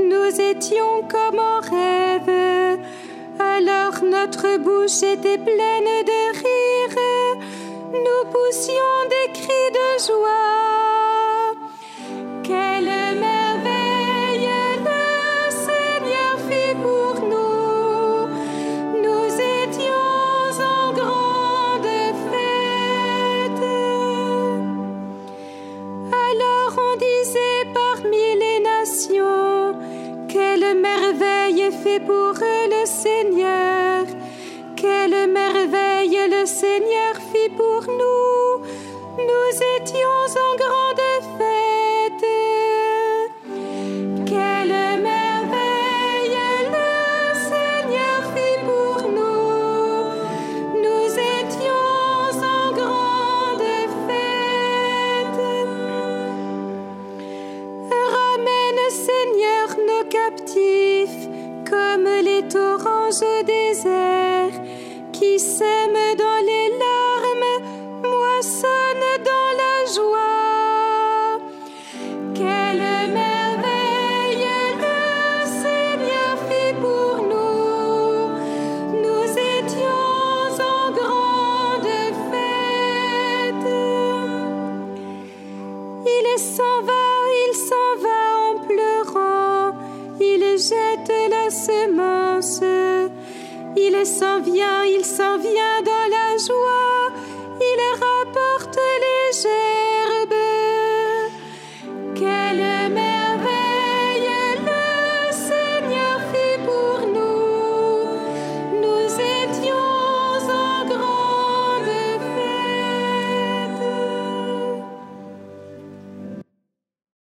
nous étions comme en rêve. Alors notre bouche était pleine de rire, nous poussions des cris de joie. Quelle merveille est fait pour eux le Seigneur. Quelle merveille le Seigneur fit pour nous. Nous étions en Seigneur, nos captifs, comme les torrents au désert, qui sèment dans les larmes, moissonnent dans la joie. Quelle merveille le Seigneur fit pour nous. Nous étions en grande fête. Il s'en va, il s'en va jette la semence. Il s'en vient, il s'en vient dans la joie.